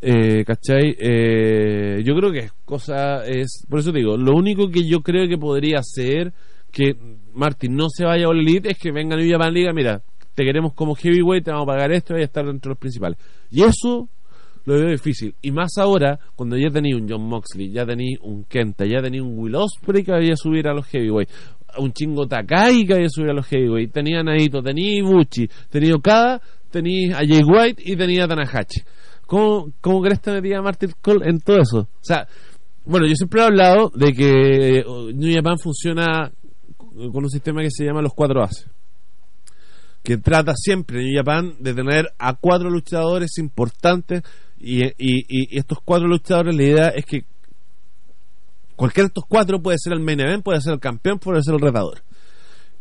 Eh, ¿Cachai? Eh, yo creo que es cosa es. Por eso te digo, lo único que yo creo que podría ser que Martin no se vaya a Elite es que venga New Japan Liga. Mira, te queremos como heavyweight, te vamos a pagar esto y a estar dentro de los principales. Y eso lo veo difícil. Y más ahora, cuando ya tenía un John Moxley, ya tenía un Kenta, ya tenía un Will Ospreay que había subir a los heavyweight, un chingo Takai que había subir a los heavyweight, tenía Naito, tenía Ibuchi, tenía Okada, tenía a Jay White y tenía Tanahashi. ¿Cómo, cómo crees que metía a Martin Cole en todo eso? O sea, bueno, yo siempre he hablado de que eh, New Japan funciona con un sistema que se llama los cuatro A's. Que trata siempre New Japan de tener a cuatro luchadores importantes y, y- y- estos cuatro luchadores, la idea es que cualquiera de estos cuatro puede ser el main event, puede ser el campeón, puede ser el retador.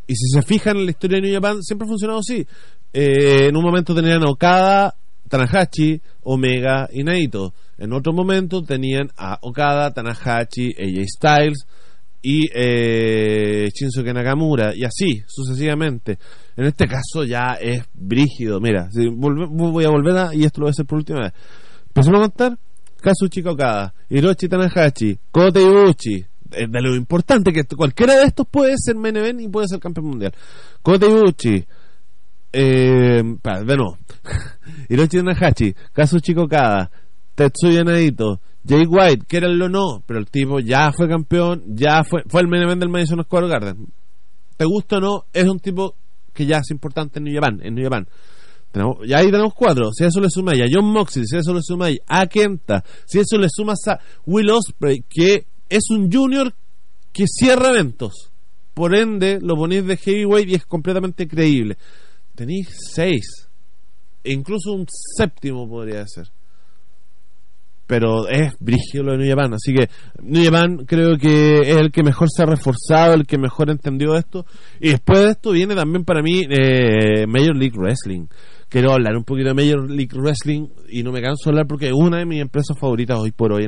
Y si se fijan en la historia de New Japan, siempre ha funcionado así. Eh, en un momento tenían a Okada, Tanahashi, Omega y Naito. En otro momento tenían a Okada, Tanahashi, AJ Styles y eh, Shinsuke Nakamura y así sucesivamente. En este caso ya es brígido. Mira, si voy a volver a, y esto lo voy a hacer por última vez. Empezamos a contar Kazuchika Okada, Hiroshi Tanahashi, Kota Ibushi. De, de lo importante que cualquiera de estos puede ser main event y puede ser campeón mundial. Kota Ibushi, eh, de nuevo. Hiroshi Tanahashi, Kazuchika Okada, Tetsuya Naito, Jay White, que era el o no, pero el tipo ya fue campeón, ya fue, fue el main del Madison Square Garden. Te gusta o no, es un tipo que ya es importante en New en New Japan. Tenemos, y ahí tenemos cuatro. Si eso le sumáis a John Moxley, si eso le sumáis a Kenta, si eso le sumas a Will Ospreay, que es un junior que cierra eventos. Por ende, lo ponéis de heavyweight y es completamente creíble. Tenéis seis. E incluso un séptimo podría ser. Pero es brígido lo de New Japan. Así que New Japan creo que es el que mejor se ha reforzado, el que mejor entendió esto. Y después de esto viene también para mí eh, Major League Wrestling. Quiero hablar un poquito de Major League Wrestling y no me canso de hablar porque es una de mis empresas favoritas hoy por hoy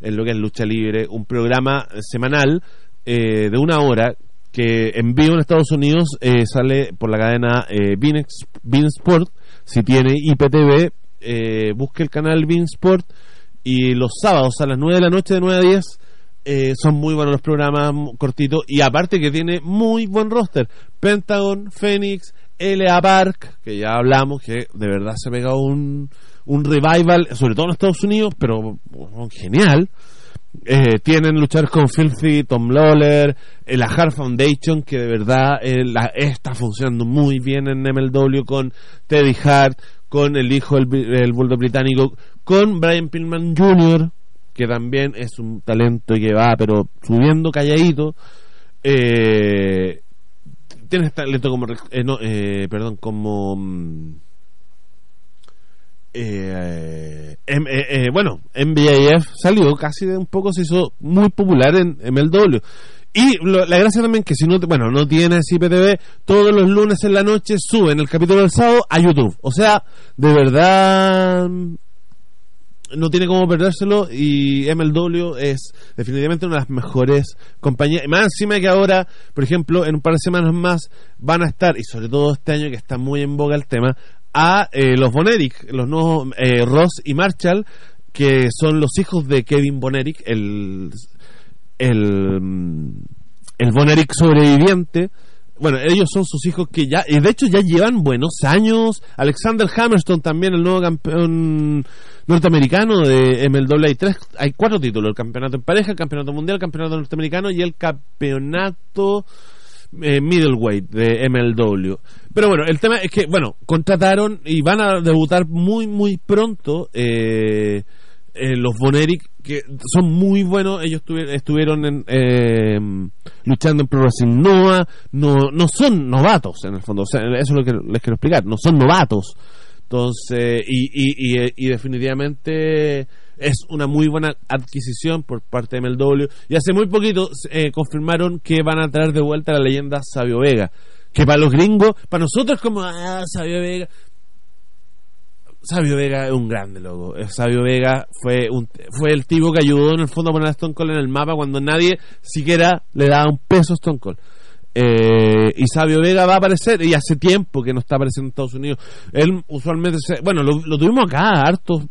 en, lo que es lucha libre. Un programa semanal eh, de una hora que en vivo en Estados Unidos eh, sale por la cadena eh, Sport. Si tiene IPTV, eh, busque el canal Sport y los sábados a las 9 de la noche de 9 a 10 eh, son muy buenos los programas cortitos y aparte que tiene muy buen roster Pentagon, Phoenix, LA Park que ya hablamos que de verdad se ha pegado un, un revival sobre todo en Estados Unidos pero genial eh, tienen luchar con Filthy, Tom Lawler, eh, la Hard Foundation, que de verdad eh, está funcionando muy bien en MLW con Teddy Hart, con el hijo del el bulldog británico, con Brian Pillman Jr., que también es un talento que va, pero subiendo calladito. Eh, tienes talento como, Rex- eh, no, eh, perdón, como. mm, eh, eh, eh, bueno, MBAF salió casi de un poco, se hizo muy popular en MLW. Y la gracia también que si no, bueno, no tienes IPTV, todos los lunes en la noche suben el capítulo del sábado a YouTube. O sea, de verdad, no tiene cómo perdérselo y MLW es definitivamente una de las mejores compañías. Más encima que ahora, por ejemplo, en un par de semanas más van a estar, y sobre todo este año que está muy en boga el tema, a eh, los Boneric, los nuevos eh, Ross y Marshall, que son los hijos de Kevin Boneric, el, el, el Boneric sobreviviente bueno, ellos son sus hijos que ya, y de hecho ya llevan buenos años. Alexander Hammerstone también, el nuevo campeón norteamericano de MLW. Hay, tres, hay cuatro títulos, el campeonato en pareja, el campeonato mundial, el campeonato norteamericano y el campeonato eh, middleweight de MLW. Pero bueno, el tema es que, bueno, contrataron y van a debutar muy, muy pronto eh, eh, los Boneric que son muy buenos. Ellos estuvieron en, eh, luchando en Pro Wrestling Noah. No, no son novatos, en el fondo. eso es lo que les quiero explicar. No son novatos. Entonces, y, y, y, definitivamente es una muy buena adquisición por parte de MLW. Y hace muy poquito eh, confirmaron que van a traer de vuelta la leyenda Sabio Vega. Que para los gringos, para nosotros como, ah, Sabio Vega, Sabio Vega es un grande, loco. Eh, Sabio Vega fue un, fue el tipo que ayudó en el fondo a poner a Stone Cold en el mapa cuando nadie siquiera le daba un peso a Stone Cold. Eh, y Sabio Vega va a aparecer, y hace tiempo que no está apareciendo en Estados Unidos. Él usualmente, bueno, lo, tuvimos acá harto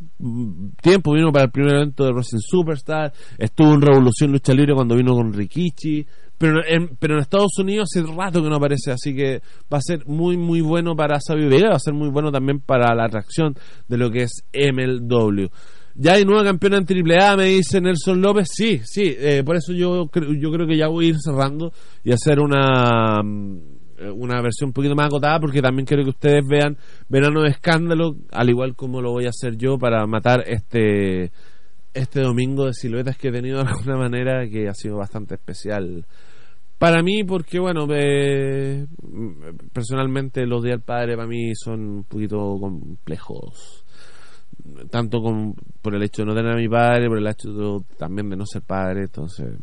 tiempo, vino para el primer evento de Wrestling Superstar, estuvo en Revolución Lucha Libre cuando vino con Rikichi, pero en, pero en Estados Unidos hace rato que no aparece, así que va a ser muy, muy bueno para Sabio Vega, va a ser muy bueno también para la atracción de lo que es MLW. Ya hay nueva campeona en AAA, me dice Nelson López. Sí, sí, eh, por eso yo, yo creo que ya voy a ir cerrando y hacer una mm, una versión un poquito más acotada porque también quiero que ustedes vean Verano de Escándalo, al igual como lo voy a hacer yo para matar este este domingo de siluetas que he tenido de alguna manera que ha sido bastante especial para mí, porque bueno, personalmente los días del padre para mí son un poquito complejos. Tanto con, por el hecho de no tener a mi padre, por el hecho también de no ser padre, entonces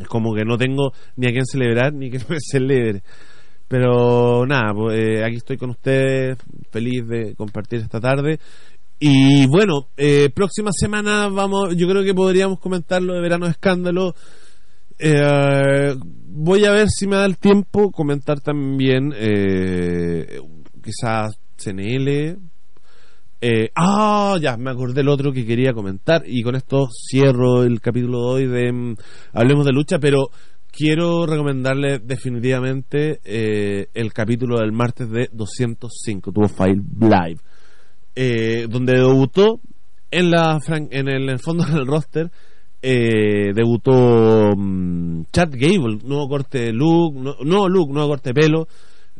es como que no tengo ni a quién celebrar ni que me celebre. Pero nada, pues, eh, aquí estoy con ustedes, feliz de compartir esta tarde. Y bueno, eh, próxima semana vamos, yo creo que podríamos comentar lo de Verano Escándalo. Eh, voy a ver si me da el tiempo comentar también eh, quizás CNL. Eh, ah, ya, me acordé del otro que quería comentar y con esto cierro el capítulo de hoy de mm, Hablemos de lucha, pero quiero recomendarle definitivamente eh, el capítulo del martes de 205, tuvo File Live, eh, donde debutó en, la, en, el, en el fondo del roster eh, debutó um, Chad Gable, nuevo corte de look, no, nuevo look, nuevo corte de pelo,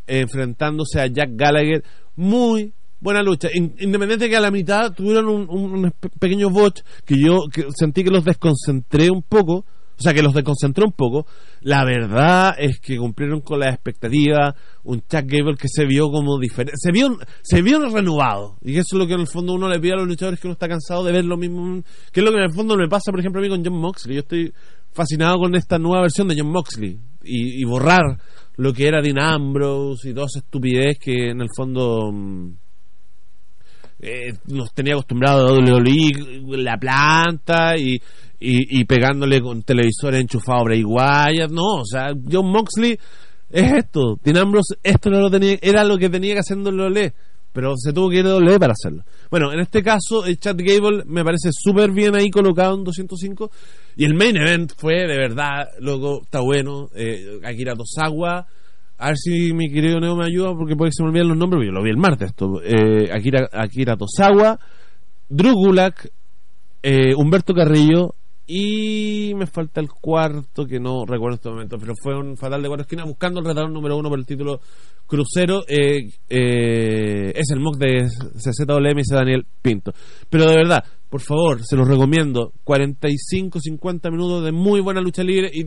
enfrentándose a Jack Gallagher. Muy buena lucha. independiente que a la mitad tuvieron un, un, pequeño botch que yo sentí que los desconcentré un poco o sea, que los desconcentró un poco. La verdad es que cumplieron con la expectativa. Un Chuck Gable que se vio como diferente. Se vio, se vio renovado. Y eso es lo que en el fondo uno le pide a los luchadores que uno está cansado de ver lo mismo. Que es lo que en el fondo me pasa, por ejemplo, a mí con John Moxley. Yo estoy fascinado con esta nueva versión de John Moxley. Y, borrar lo que era Dean Ambrose y toda esa estupidez que en el fondo. Eh, nos tenía acostumbrado a WWE, la planta y, y, pegándole con televisores enchufados a Bray Wyatt. No, o sea, John Moxley es esto. Dean Ambrose, esto no lo tenía, era lo que tenía que hacer en WWE, pero se tuvo que ir a para hacerlo. Bueno, en este caso, el Chad Gable me parece súper bien ahí colocado en 205. Y el main event fue de verdad, loco, está bueno. Eh, Akira Tosawa. A ver si mi querido Neo me ayuda porque puede que se me olviden los nombres, yo lo vi el martes esto. Eh, Akira, Akira Tosawa, Drew Gulak, eh, Humberto Carrillo, y me falta el cuarto que no recuerdo en este momento, pero fue un fatal de cuatro esquinas buscando el retador número uno por el título crucero. Eh, eh, es el mock de CZWM y Daniel Pinto. Pero de verdad, por favor, se los recomiendo. 45, 50 minutos de muy buena lucha libre y,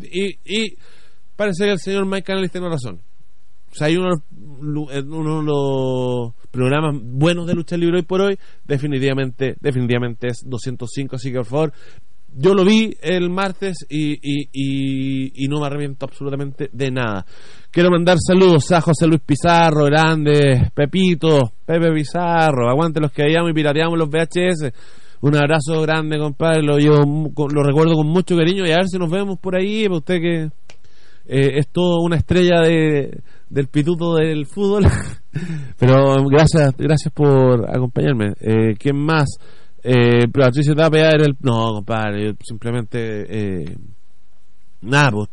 y, parece que el señor Mike Canales tiene razón. O sea, hay uno, uno de los programas buenos de lucha libre hoy por hoy, definitivamente, definitivamente es 205, así que por favor, yo lo vi el martes y, y, no me arrepiento absolutamente de nada. Quiero mandar saludos a José Luis Pizarro, grande, Pepito, Pepe Pizarro, aguante los que hayamos y pirateamos los VHS. Un abrazo grande, compadre. Lo, llevo lo recuerdo con mucho cariño y a ver si nos vemos por ahí. Para usted que eh, es todo una estrella de, del pituto del fútbol. Pero gracias gracias por acompañarme. Eh, ¿Quién más? Eh, Tapia era el... No, compadre, simplemente... Eh, nada, pues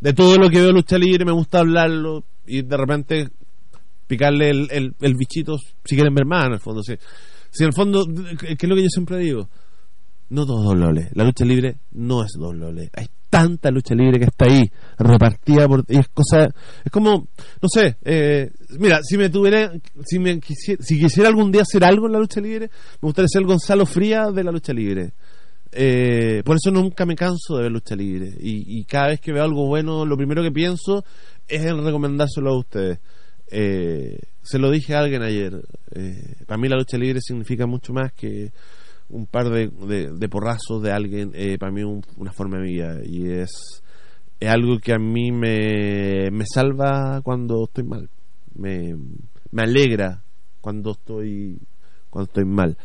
de todo lo que veo lucha libre me gusta hablarlo y de repente picarle el, el, el bichito si quieren ver más en el fondo. Si, si en el fondo, que es lo que yo siempre digo, no todo es doble. La lucha libre no es doble. Hay tanta lucha libre que está ahí, repartida por. Y es cosa. Es como. No sé. Eh, mira, si me tuviera. Si, me quisiera, si quisiera algún día hacer algo en la lucha libre, me gustaría ser Gonzalo Fría de la lucha libre. Eh, por eso nunca me canso de ver lucha libre. Y, y cada vez que veo algo bueno, lo primero que pienso es en recomendárselo a ustedes. Eh, se lo dije a alguien ayer. Eh, para mí la lucha libre significa mucho más que un par de, de- porrazos de alguien. Eh, para mí un- una forma de vida. Y es, es algo que a mí me, me salva cuando estoy mal. Me, me alegra cuando estoy, cuando estoy mal.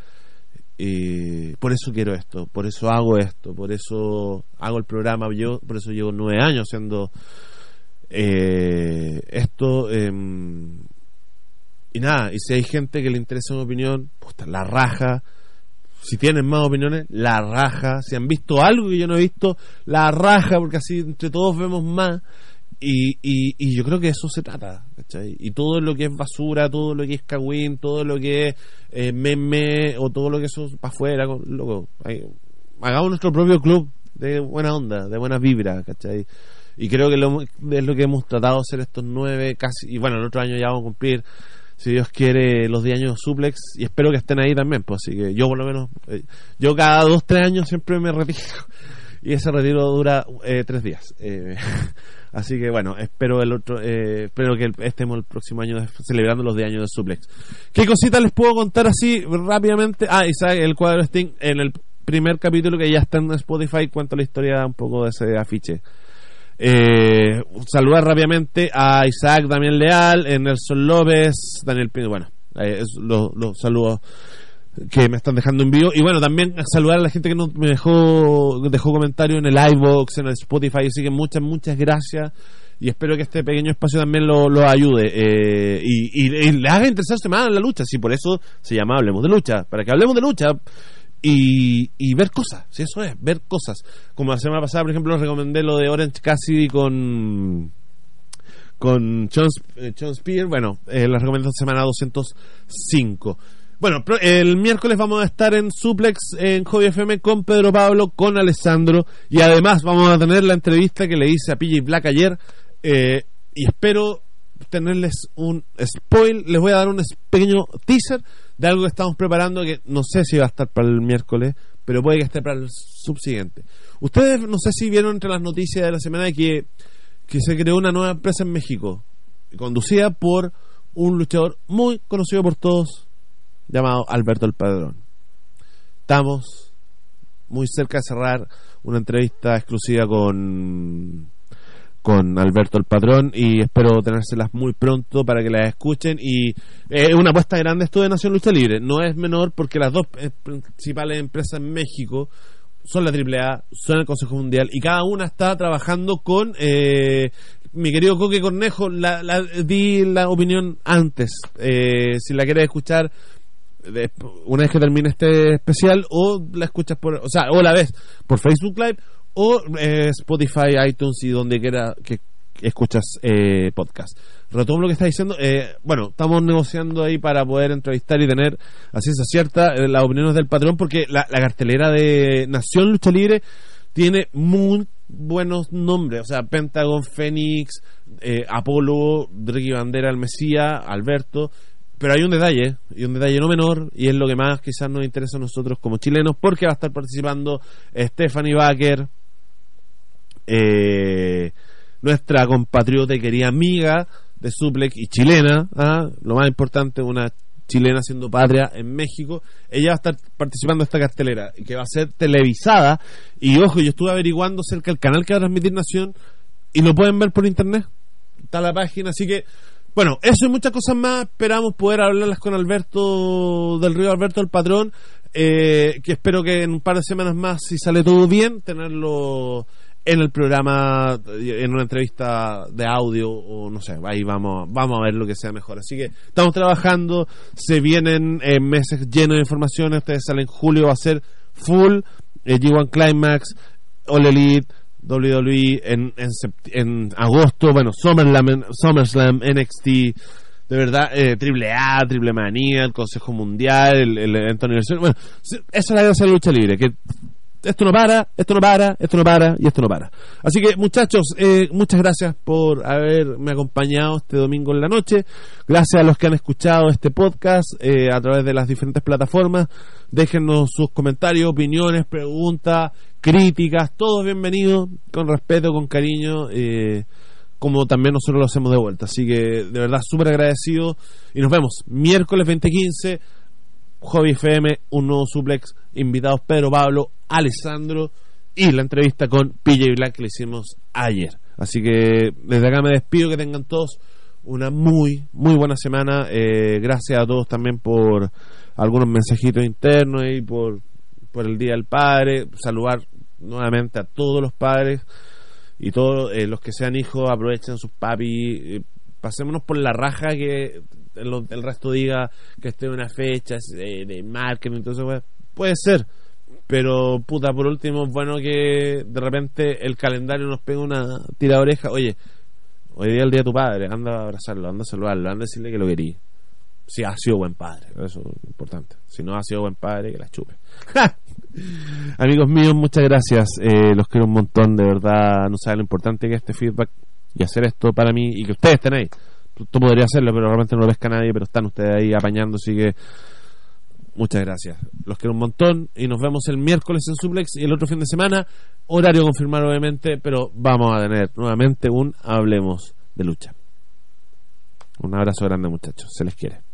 Por eso quiero esto, por eso hago esto, por eso hago el programa. Yo, por eso llevo nueve años haciendo eh, esto. em, y nada, y si hay gente que le interesa mi opinión, puta, la raja. Si tienen más opiniones, la raja. Si han visto algo que yo no he visto, la raja, porque así entre todos vemos más. Y, y, y yo creo que eso se trata, ¿cachai? Y todo lo que es basura, todo lo que es cagüín, todo lo que es eh, meme, o todo lo que eso para afuera, loco. hagamos nuestro propio club de buena onda, de buena vibra, ¿cachai? Y creo que lo, es lo que hemos tratado de hacer estos nueve, casi, y bueno, el otro año ya vamos a cumplir, si Dios quiere, los 10 años Suplex, y espero que estén ahí también, pues así que yo por lo menos, eh, yo cada dos, tres años siempre me retiro, y ese retiro dura eh, tres días. Eh, así que bueno, espero el otro, eh, espero que estemos el próximo año celebrando los 10 años de Suplex. ¿Qué cositas les puedo contar así rápidamente? Ah, Isaac, el cuadro Sting en el primer capítulo que ya está en Spotify cuenta la historia un poco de ese afiche. Eh, saludar rápidamente a Isaac Damián Leal, Nelson López, Daniel Pino, bueno, los, saludos que me están dejando en vivo. Y bueno también saludar a la gente que nos me dejó dejó comentarios en el iBox en el Spotify así que muchas muchas gracias. Y espero que este pequeño espacio también lo, lo ayude eh, y, y, y le haga interesarse más en la lucha. Si por eso se llama Hablemos de Lucha. Para que hablemos de lucha y, y ver cosas, si eso es, ver cosas. Como la semana pasada, por ejemplo, recomendé lo de Orange Cassidy con con John, Sp- eh, John Spear, bueno, eh, la recomendación semana 205. Bueno, el miércoles vamos a estar en Suplex en Hobby FM con Pedro Pablo, con Alessandro. Y además vamos a tener la entrevista que le hice a PJ Black ayer. Eh, y espero tenerles un spoil, les voy a dar un pequeño teaser de algo que estamos preparando que no sé si va a estar para el miércoles, pero puede que esté para el subsiguiente. Ustedes no sé si vieron entre las noticias de la semana que, que se creó una nueva empresa en México, conducida por un luchador muy conocido por todos, llamado Alberto el Padrón. Estamos muy cerca de cerrar una entrevista exclusiva con con Alberto el Padrón y espero tenérselas muy pronto para que las escuchen y eh, es una apuesta grande esto de Nación Lucha Libre. No es menor porque las dos eh, principales empresas en México son la AAA, son el Consejo Mundial y cada una está trabajando con eh, mi querido Coque Cornejo la, la- di la opinión antes eh, si la quieres escuchar una vez que termine este especial o la escuchas por o sea o la ves por Facebook Live o eh, Spotify iTunes y donde quiera que escuchas eh, podcast. Retomo lo que está diciendo eh, bueno estamos negociando ahí para poder entrevistar y tener a ciencia cierta eh, las opiniones del patrón porque la, cartelera de Nación Lucha Libre tiene muy buenos nombres, o sea, Pentagon, Fénix, eh, Apolo, Ricky Bandera, el Mesías, Alberto, pero hay un detalle, y un detalle no menor, y es lo que más quizás nos interesa a nosotros como chilenos, porque va a estar participando Stephanie Baker, eh, nuestra compatriota y querida amiga de Suplex y chilena, ¿ah? lo más importante, una chilena siendo patria en México, ella va a estar participando en esta cartelera, que va a ser televisada, y ojo, yo estuve averiguando cerca del canal que va a transmitir Nación, y lo pueden ver por internet, está la página, así que, bueno, eso y muchas cosas más, esperamos poder hablarlas con Alberto del Río, Alberto el Patrón, eh, que espero que en un par de semanas más, si sale todo bien, tenerlo en el programa, en una entrevista de audio o no sé, ahí vamos, vamos a ver lo que sea mejor. Así que estamos trabajando, se vienen eh, meses llenos de información, ustedes salen en julio, va a ser full, eh, G1 Climax, All Elite, WWE en, en, en agosto, bueno, SummerSlam, SummerSlam NXT, de verdad, eh, Triple A, Triple Manía, el Consejo Mundial, el, evento aniversario, bueno, esa es la de lucha libre, que esto no para, esto no para, esto no para y esto no para. Así que muchachos, eh, muchas gracias por haberme acompañado este domingo en la noche. Gracias a los que han escuchado este podcast eh, a través de las diferentes plataformas. Déjenos sus comentarios, opiniones, preguntas, críticas, todos bienvenidos, con respeto, con cariño. Eh, como también nosotros lo hacemos de vuelta. Así que de verdad súper agradecido y nos vemos miércoles 2015 Hobby FM, un nuevo suplex, invitados Pedro Pablo, Alessandro y la entrevista con PJ Black que le hicimos ayer. Así que desde acá me despido, que tengan todos una muy, muy buena semana. Eh, gracias a todos también por algunos mensajitos internos y por, por el Día del Padre. Saludar nuevamente a todos los padres y todos eh, los que sean hijos, aprovechen sus papis. Eh, pasémonos por la raja que el, resto diga que esté una fecha de, de marketing, entonces puede ser. Pero, puta, por último, es bueno que de repente el calendario nos pegue una tira oreja. Oye, hoy día es el día de tu padre, anda a abrazarlo, anda a saludarlo, anda a decirle que lo querí. Si ha sido buen padre, eso es importante. Si no ha sido buen padre, que la chupe. Amigos míos, muchas gracias. Eh, los quiero un montón, de verdad. No saben lo importante que es este feedback y hacer esto para mí y que ustedes estén ahí tú, podrías hacerlo, pero realmente no lo pesca nadie, pero están ustedes ahí apañando, así que muchas gracias. Los quiero un montón y nos vemos el miércoles en Suplex y el otro fin de semana, horario confirmado obviamente, pero vamos a tener nuevamente un Hablemos de Lucha. Un abrazo grande muchachos, se les quiere.